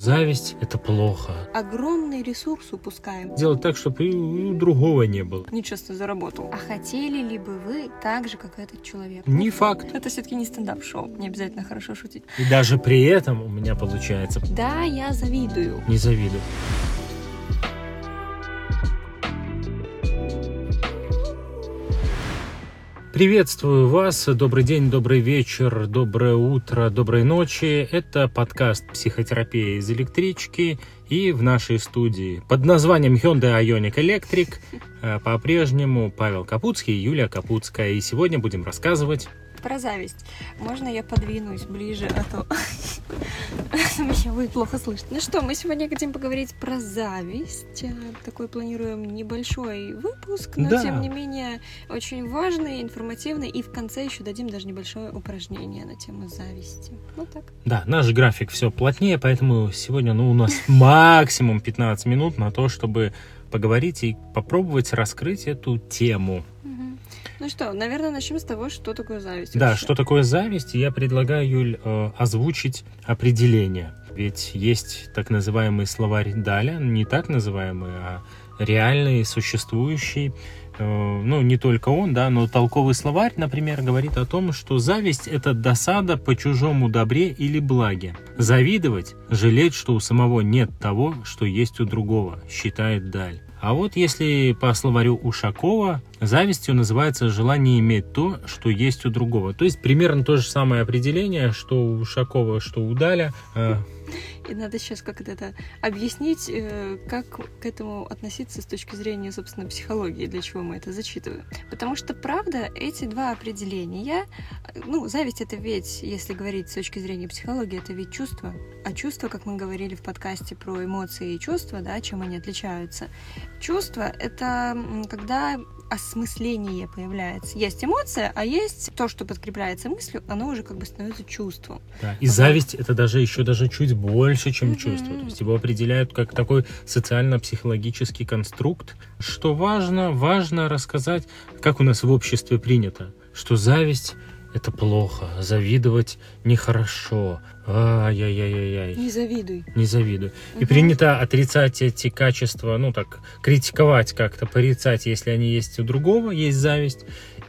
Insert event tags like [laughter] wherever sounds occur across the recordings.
Зависть – это плохо. Огромный ресурс упускаем. Делать так, чтобы и у другого не было. Нечестно заработал. А хотели ли бы вы так же, как этот человек? Не факт. Это все-таки не стендап-шоу. Не обязательно хорошо шутить. И даже при этом у меня получается. Да, я завидую. Не завидую. Приветствую вас. Добрый день, добрый вечер, доброе утро, доброй ночи. Это подкаст «Психотерапия из электрички» и в нашей студии под названием Hyundai Ioniq Electric э, по-прежнему Павел Капуцкий и Юлия Капуцкая. И сегодня будем рассказывать про зависть. Можно я подвинусь ближе, а то [laughs] меня будет плохо слышно. Ну что, мы сегодня хотим поговорить про зависть. Такой планируем небольшой выпуск, но Да. тем не менее очень важный, информативный. И в конце еще дадим даже небольшое упражнение на тему зависти. Вот так. Да, наш график все плотнее, поэтому сегодня ну, у нас [laughs] максимум 15 минут на то, чтобы поговорить и попробовать раскрыть эту тему. Мгм. Ну что, наверное, начнем с того, что такое зависть. Да, вообще. что такое зависть? Я предлагаю, Юль, э, озвучить определение. Ведь есть так называемый словарь Даля, не так называемый, а реальный, существующий. Э, Ну, не только он, да, но толковый словарь, например, говорит о том, что зависть – это досада по чужому добре или благе. Завидовать – жалеть, что у самого нет того, что есть у другого, считает Даль. А вот если по словарю Ушакова, завистью называется желание иметь то, что есть у другого. То есть примерно то же самое определение, что у Ушакова, что у Даля. И надо сейчас как это объяснить, э, как к этому относиться с точки зрения, собственно, психологии, для чего мы это зачитываем. Потому что, правда, эти два определения, ну, зависть это ведь, если говорить с точки зрения психологии, это ведь чувство. А чувства, как мы говорили в подкасте про эмоции и чувства, да, чем они отличаются. Чувство — это когда осмысление появляется. Есть эмоция, а есть то, что подкрепляется мыслью, оно уже как бы становится чувством. да. И Вот. зависть это даже еще даже чуть больше, чем Мгм. чувство. То есть его определяют как такой социально-психологический конструкт. Что важно, важно рассказать, как у нас в обществе принято, что зависть это плохо, завидовать нехорошо. Ай-яй-яй-яй. Не завидуй. Не завидую. И Мгм. принято отрицать эти качества, ну так, критиковать как-то, порицать, если они есть у другого, есть зависть.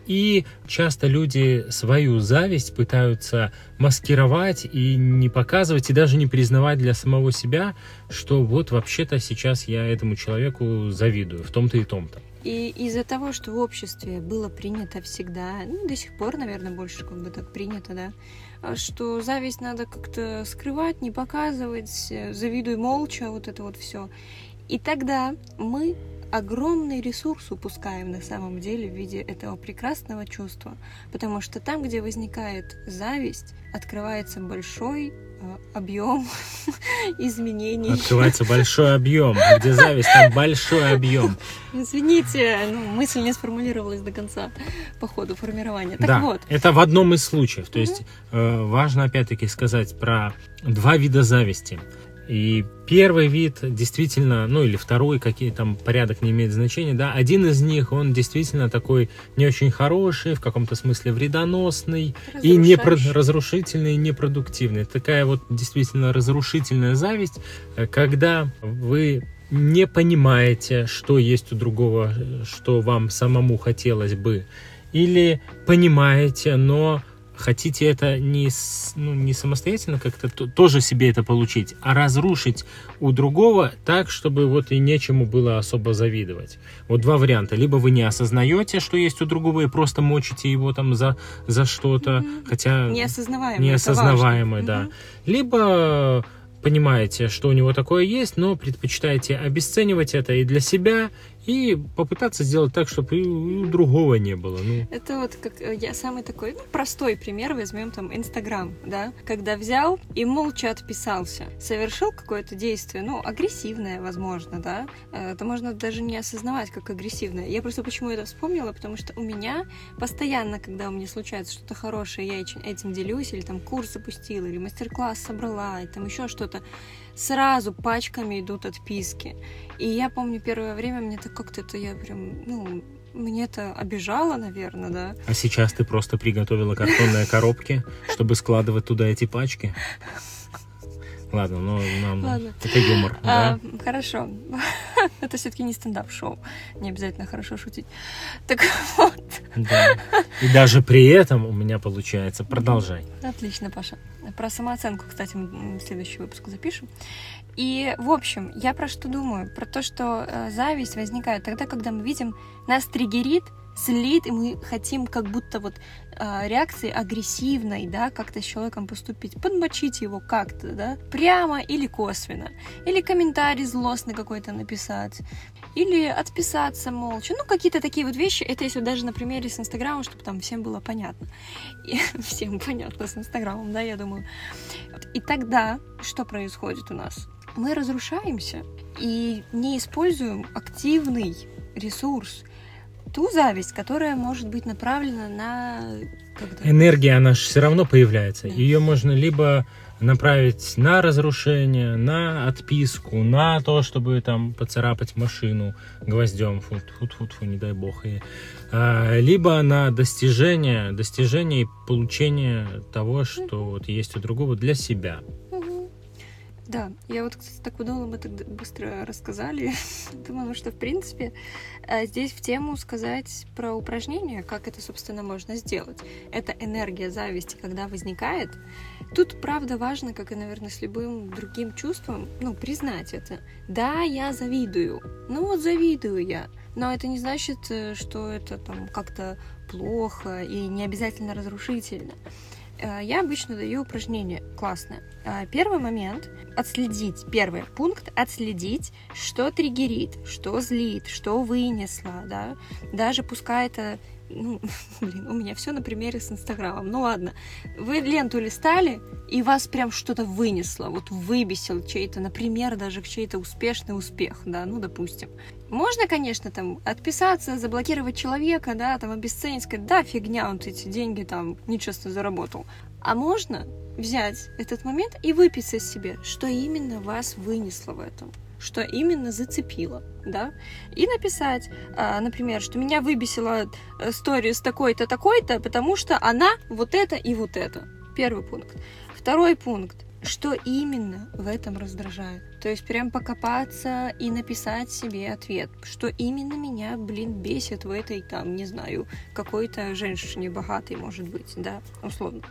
И часто люди свою зависть пытаются маскировать и не показывать, и даже не признавать для самого себя, что вот вообще-то сейчас я этому человеку завидую в том-то и том-то. И из-за того, что в обществе было принято всегда, ну, до сих пор, наверное, больше как бы так принято, да, что зависть надо как-то скрывать, не показывать, э, завидуй молча, вот это вот все. И тогда мы огромный ресурс упускаем на самом деле в виде этого прекрасного чувства, потому что там, где возникает зависть, открывается большой объем [laughs] изменений. Открывается большой объем. Где зависть, там большой объем. Извините, ну, мысль не сформулировалась до конца по ходу формирования. Так да, вот, это в одном из случаев. То есть э, важно опять-таки сказать про два вида зависти. И первый вид действительно, ну или второй, какие там порядок не имеет значения, да, один из них, он действительно такой не очень хороший, в каком-то смысле вредоносный и не разрушительный, и непродуктивный. Такая вот действительно разрушительная зависть, э, когда вы не понимаете, что есть у другого, э, что вам самому хотелось бы, или понимаете, но хотите это не, ну, не самостоятельно как-то то- тоже себе это получить, а разрушить у другого так, чтобы вот и нечему было особо завидовать. Вот два варианта. Либо вы не осознаете, что есть у другого, и просто мочите его там за, за что-то, Мгм. хотя неосознаваемое. неосознаваемое, да. Мгм. Либо понимаете, что у него такое есть, но предпочитаете обесценивать это и для себя, и попытаться сделать так, чтобы и у другого не было. Ну, Это вот как э, я самый такой ну, простой пример возьмем там Инстаграм, да, когда взял и молча отписался, совершил какое-то действие, ну агрессивное, возможно, да, Э, это можно даже не осознавать как агрессивное. Я просто почему это вспомнила, потому что у меня постоянно, когда у меня случается что-то хорошее, я этим делюсь или там курс запустила или мастер-класс собрала и там еще что-то, сразу пачками идут отписки. И я помню первое время мне так как-то это я прям, ну, мне это обижало, наверное, да. а сейчас ты просто приготовила картонные коробки, чтобы складывать туда эти пачки. Ладно, но нам Ладно. это юмор, А, да? хорошо. [laughs] Это все-таки не стендап-шоу. Не обязательно хорошо шутить. Так вот. Да. И даже при этом у меня получается. Продолжай. Отлично, Паша. Про самооценку, кстати, мы следующий выпуск запишем. И, в общем, я про что думаю? Про то, что э, зависть возникает тогда, когда мы видим, нас триггерит, злит, и мы хотим как будто вот э, реакции агрессивной, да, как-то с человеком поступить, подмочить его как-то, да, прямо или косвенно, или комментарий злостный какой-то написать, или отписаться молча, ну, какие-то такие вот вещи, это если даже на примере с Инстаграмом, чтобы там всем было понятно, и [laughs] всем понятно с Инстаграмом, да, я думаю. И тогда что происходит у нас? Мы разрушаемся и не используем активный ресурс, ту зависть, которая может быть направлена на... Энергия, она же все равно появляется. Да. Ее можно либо направить на разрушение, на отписку, на то, чтобы там поцарапать машину гвоздем, фу фу фу фу не дай бог, и, а, либо на достижение, достижение и получение того, что вот есть у другого для себя. Мгм. Да, я вот, кстати, так подумала, мы так быстро рассказали. [laughs] Думаю, что, в принципе, э, здесь в тему сказать про упражнение, как это, собственно, можно сделать. Это энергия зависти, когда возникает. Тут, правда, важно, как и, наверное, с любым другим чувством, ну, признать это. Да, я завидую. Ну вот завидую я. Но это не значит, э, что это там как-то плохо и не обязательно разрушительно. Э, Я обычно даю упражнение классное. Э, Первый момент — отследить. Первый пункт — отследить, что триггерит, что злит, что вынесло, да. Даже пускай это ну, [laughs] блин, у меня все на примере с Инстаграмом. Ну ладно, вы ленту листали, и вас прям что-то вынесло, вот выбесил чей-то, например, даже чей-то успешный успех, да, ну, допустим. Можно, конечно, там отписаться, заблокировать человека, да, там обесценить, сказать, да, фигня, он эти деньги там нечестно заработал. А можно взять этот момент и выписать себе, что именно вас вынесло в этом что именно зацепило, да, и написать, а, например, что меня выбесила э, сторис такой-то, такой-то, потому что она вот это и вот это. Первый пункт. Второй пункт. Что именно в этом раздражает? То есть прям покопаться и написать себе ответ, что именно меня, блин, бесит в этой, там, не знаю, какой-то женщине богатой, может быть, да, условно.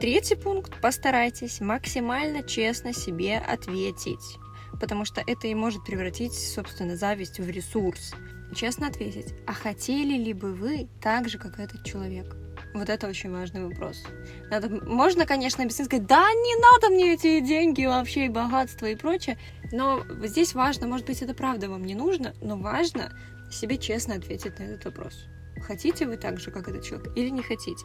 Третий пункт. Постарайтесь максимально честно себе ответить потому что это и может превратить, собственно, зависть в ресурс. Честно ответить, а хотели ли бы вы так же, как этот человек? Вот это очень важный вопрос. Надо, можно, конечно, объяснить, сказать, да, не надо мне эти деньги вообще, и богатство и прочее, но здесь важно, может быть, это правда вам не нужно, но важно себе честно ответить на этот вопрос. Хотите вы так же, как этот человек, или не хотите?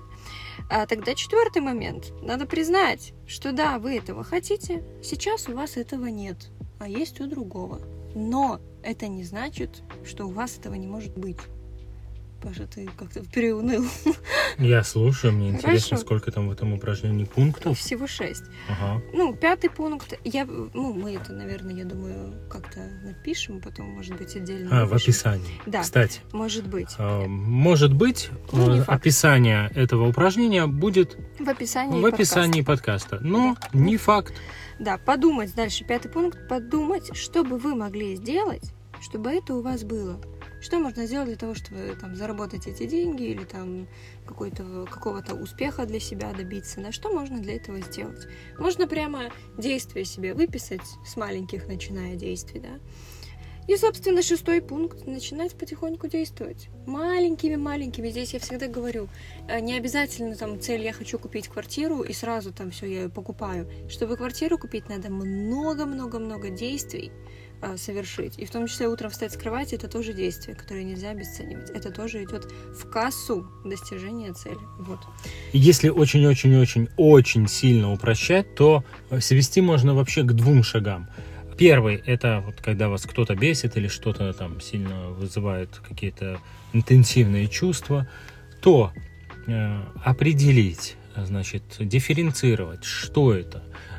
А тогда четвертый момент. Надо признать, что да, вы этого хотите, сейчас у вас этого нет а есть у другого. Но это не значит, что у вас этого не может быть. Паша, ты как-то приуныл. [laughs] Я слушаю, мне интересно, Хорошо. сколько там в этом упражнении пунктов. Всего шесть. Ага. Ну, пятый пункт. Я, ну, мы это, наверное, я думаю, как-то напишем, потом, может быть, отдельно. А, в напишем. описании. Да. Кстати, Может быть. а, может быть, Ну, э, описание этого упражнения будет В описании в подкаста. описании подкаста. Но не факт. Да, подумать дальше. Пятый пункт. Подумать, что бы вы могли сделать, чтобы это у вас было. Что можно сделать для того, чтобы там заработать эти деньги или там какого-то успеха для себя добиться? Да, что можно для этого сделать? Можно прямо действия себе выписать с маленьких, начиная действий, да. И, собственно, шестой пункт – начинать потихоньку действовать. Маленькими-маленькими. Здесь я всегда говорю, э, не обязательно там цель «я хочу купить квартиру» и сразу там все я ее покупаю. Чтобы квартиру купить, надо много-много-много действий совершить. И в том числе утром встать с кровати – это тоже действие, которое нельзя обесценивать. Это тоже идет в кассу достижения цели. Вот. Если очень-очень-очень-очень сильно упрощать, то э, свести можно вообще к двум шагам. Первый – это вот когда вас кто-то бесит или что-то там сильно вызывает какие-то интенсивные чувства, то э, определить, значит, дифференцировать, что это, э,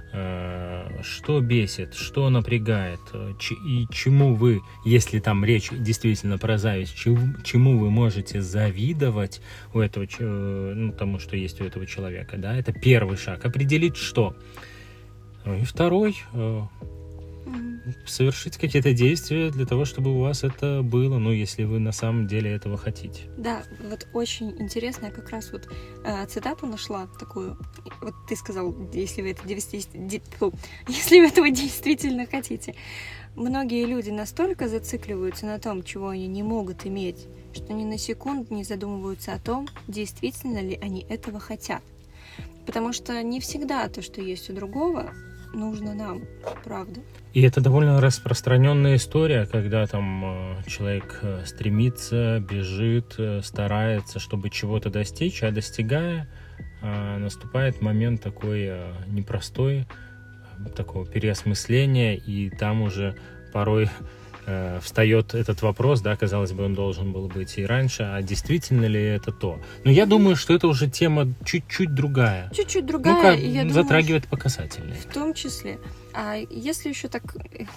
что бесит, что напрягает, э, и чему вы, если там речь действительно про зависть, чему, вы можете завидовать у этого, э, ну, тому, что есть у этого человека, да, это первый шаг. Определить, что Ну и второй, э, совершить какие-то действия для того, чтобы у вас это было, ну, если вы на самом деле этого хотите. Да, вот очень интересно, я как раз вот э, цитату нашла такую. Вот ты сказал, если вы это [laughs] если вы этого действительно хотите. Многие люди настолько зацикливаются на том, чего они не могут иметь, что ни на секунду не задумываются о том, действительно ли они этого хотят. Потому что не всегда то, что есть у другого, нужно нам, правда. И это довольно распространенная история, когда там э, человек э, стремится, бежит, э, старается, чтобы чего-то достичь, а достигая, наступает момент такой непростой, такого переосмысления, и там уже порой встает этот вопрос, да, казалось бы, он должен был быть и раньше, а действительно ли это то? Но я думаю, что это уже тема чуть-чуть другая. Чуть-чуть другая, ну, как, затрагивает думаю, по касательной. В том числе. А если еще так,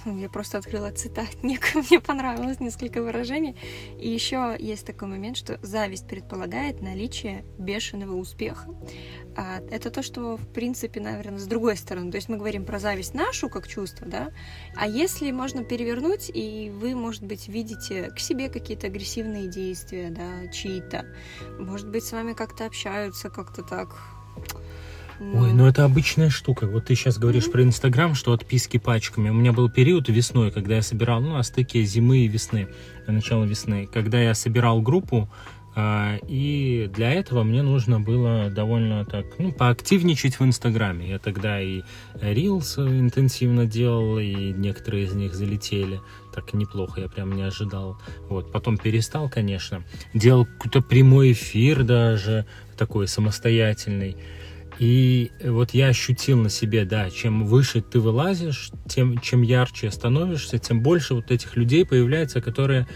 я просто открыла цитатник, [laughs] мне понравилось несколько выражений. И еще есть такой момент, что зависть предполагает наличие бешеного успеха. А это то, что, в принципе, наверное, с другой стороны. То есть мы говорим про зависть нашу как чувство, да? А если можно перевернуть, и вы, может быть, видите к себе какие-то агрессивные действия, да, чьи-то, может быть, с вами как-то общаются, как-то так Ой, ну это обычная штука. Вот ты сейчас говоришь mm-hmm. про Инстаграм, что отписки пачками. У меня был период весной, когда я собирал, ну, на стыке зимы и весны, начало весны, когда я собирал группу, а, и для этого мне нужно было довольно так, ну, поактивничать в Инстаграме. Я тогда и Reels интенсивно делал, и некоторые из них залетели. Так неплохо, я прям не ожидал. Вот, потом перестал, конечно. Делал какой-то прямой эфир даже, такой самостоятельный. И вот я ощутил на себе, да, чем выше ты вылазишь, тем чем ярче становишься, тем больше вот этих людей появляется, которые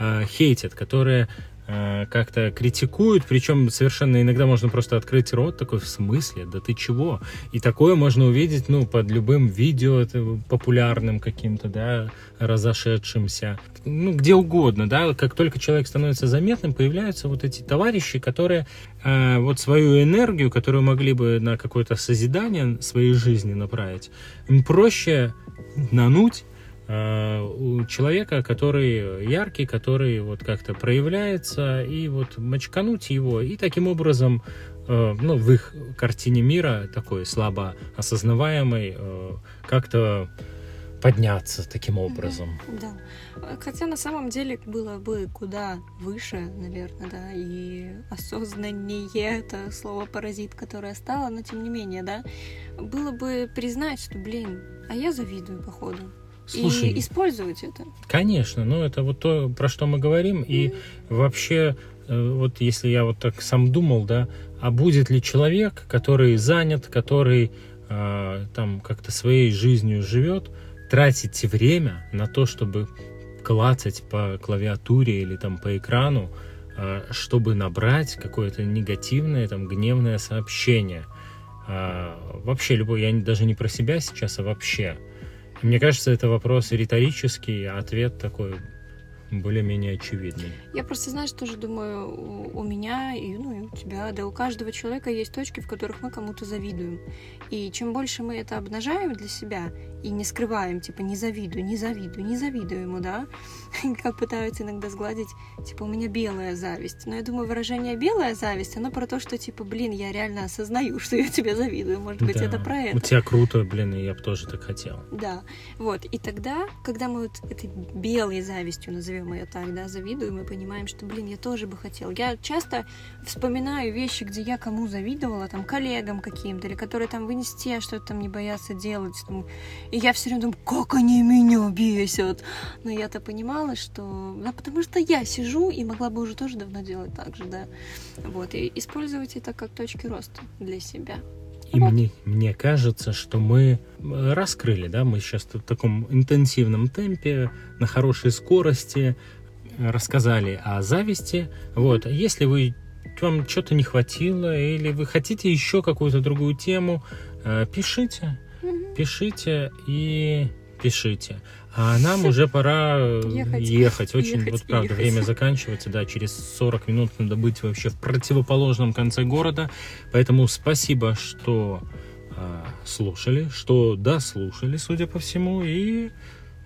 э, хейтят, которые Э, как-то критикуют, причем совершенно иногда можно просто открыть рот такой в смысле, да ты чего? И такое можно увидеть, ну, под любым видео популярным каким-то, да, разошедшимся, ну, где угодно, да, как только человек становится заметным, появляются вот эти товарищи, которые э, вот свою энергию, которую могли бы на какое-то созидание своей жизни направить, им проще нануть Э, у человека, который яркий, который вот как-то проявляется, и вот мочкануть его, и таким образом, э, ну, в их картине мира, такой слабо осознаваемый, э, как-то подняться таким образом. Да. Хотя на самом деле было бы куда выше, наверное, да, и осознаннее [laughs] это слово паразит, которое стало, но тем не менее, да, было бы признать, что, блин, а я завидую, походу. Слушай, и использовать это. Конечно, ну это вот то, про что мы говорим. Mm-hmm. И вообще, э, вот если я вот так сам думал, да, а будет ли человек, который занят, который э, там как-то своей жизнью живет, тратить время на то, чтобы клацать по клавиатуре или там по экрану, э, чтобы набрать какое-то негативное, там, гневное сообщение. Э, вообще, любой, я даже не про себя сейчас, а вообще. Мне кажется, это вопрос риторический, а ответ такой более-менее очевидный. Я просто, знаешь, тоже думаю, у, у меня и, ну, и у тебя, да у каждого человека есть точки, в которых мы кому-то завидуем. И чем больше мы это обнажаем для себя и не скрываем, типа, не завидую, не завидую, не завидую ему, да, [laughs] как пытаются иногда сгладить, типа, у меня белая зависть. Но я думаю, выражение белая зависть, оно про то, что, типа, блин, я реально осознаю, [laughs] что я тебе завидую. Может быть, да. это про это. У тебя круто, блин, и я бы тоже так хотел. Да, вот. И тогда, когда мы вот этой белой завистью назовем ее так, да, завидуем и понимаем, что, блин, я тоже бы хотел. Я часто вспоминаю вещи, где я кому завидовала, там, коллегам каким-то, или которые там в инсте что-то там не боятся делать, там, и я все время думаю, как они меня бесят. Но я-то понимала, что, да, потому что я сижу и могла бы уже тоже давно делать так же, да. Вот, и использовать это как точки роста для себя. И мне, мне кажется, что мы раскрыли, да, мы сейчас в таком интенсивном темпе, на хорошей скорости рассказали о зависти. Вот, если вы вам что-то не хватило, или вы хотите еще какую-то другую тему, э, пишите, пишите и пишите. А нам уже пора ехать. ехать. Очень, ехать, вот правда, ехать. время заканчивается, да, через 40 минут надо быть вообще в противоположном конце города. Поэтому спасибо, что а, слушали, что дослушали, судя по всему, и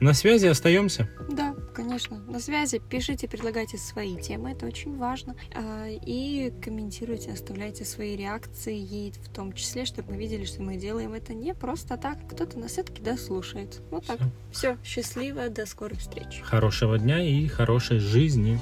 на связи остаемся. Да, конечно. На связи. Пишите, предлагайте свои темы, это очень важно. А, И комментируйте, оставляйте свои реакции, в том числе, чтобы мы видели, что мы делаем это не просто так. Кто-то нас все-таки дослушает. Вот так. Всё. Все, счастливо, до скорых встреч. Хорошего дня и хорошей жизни.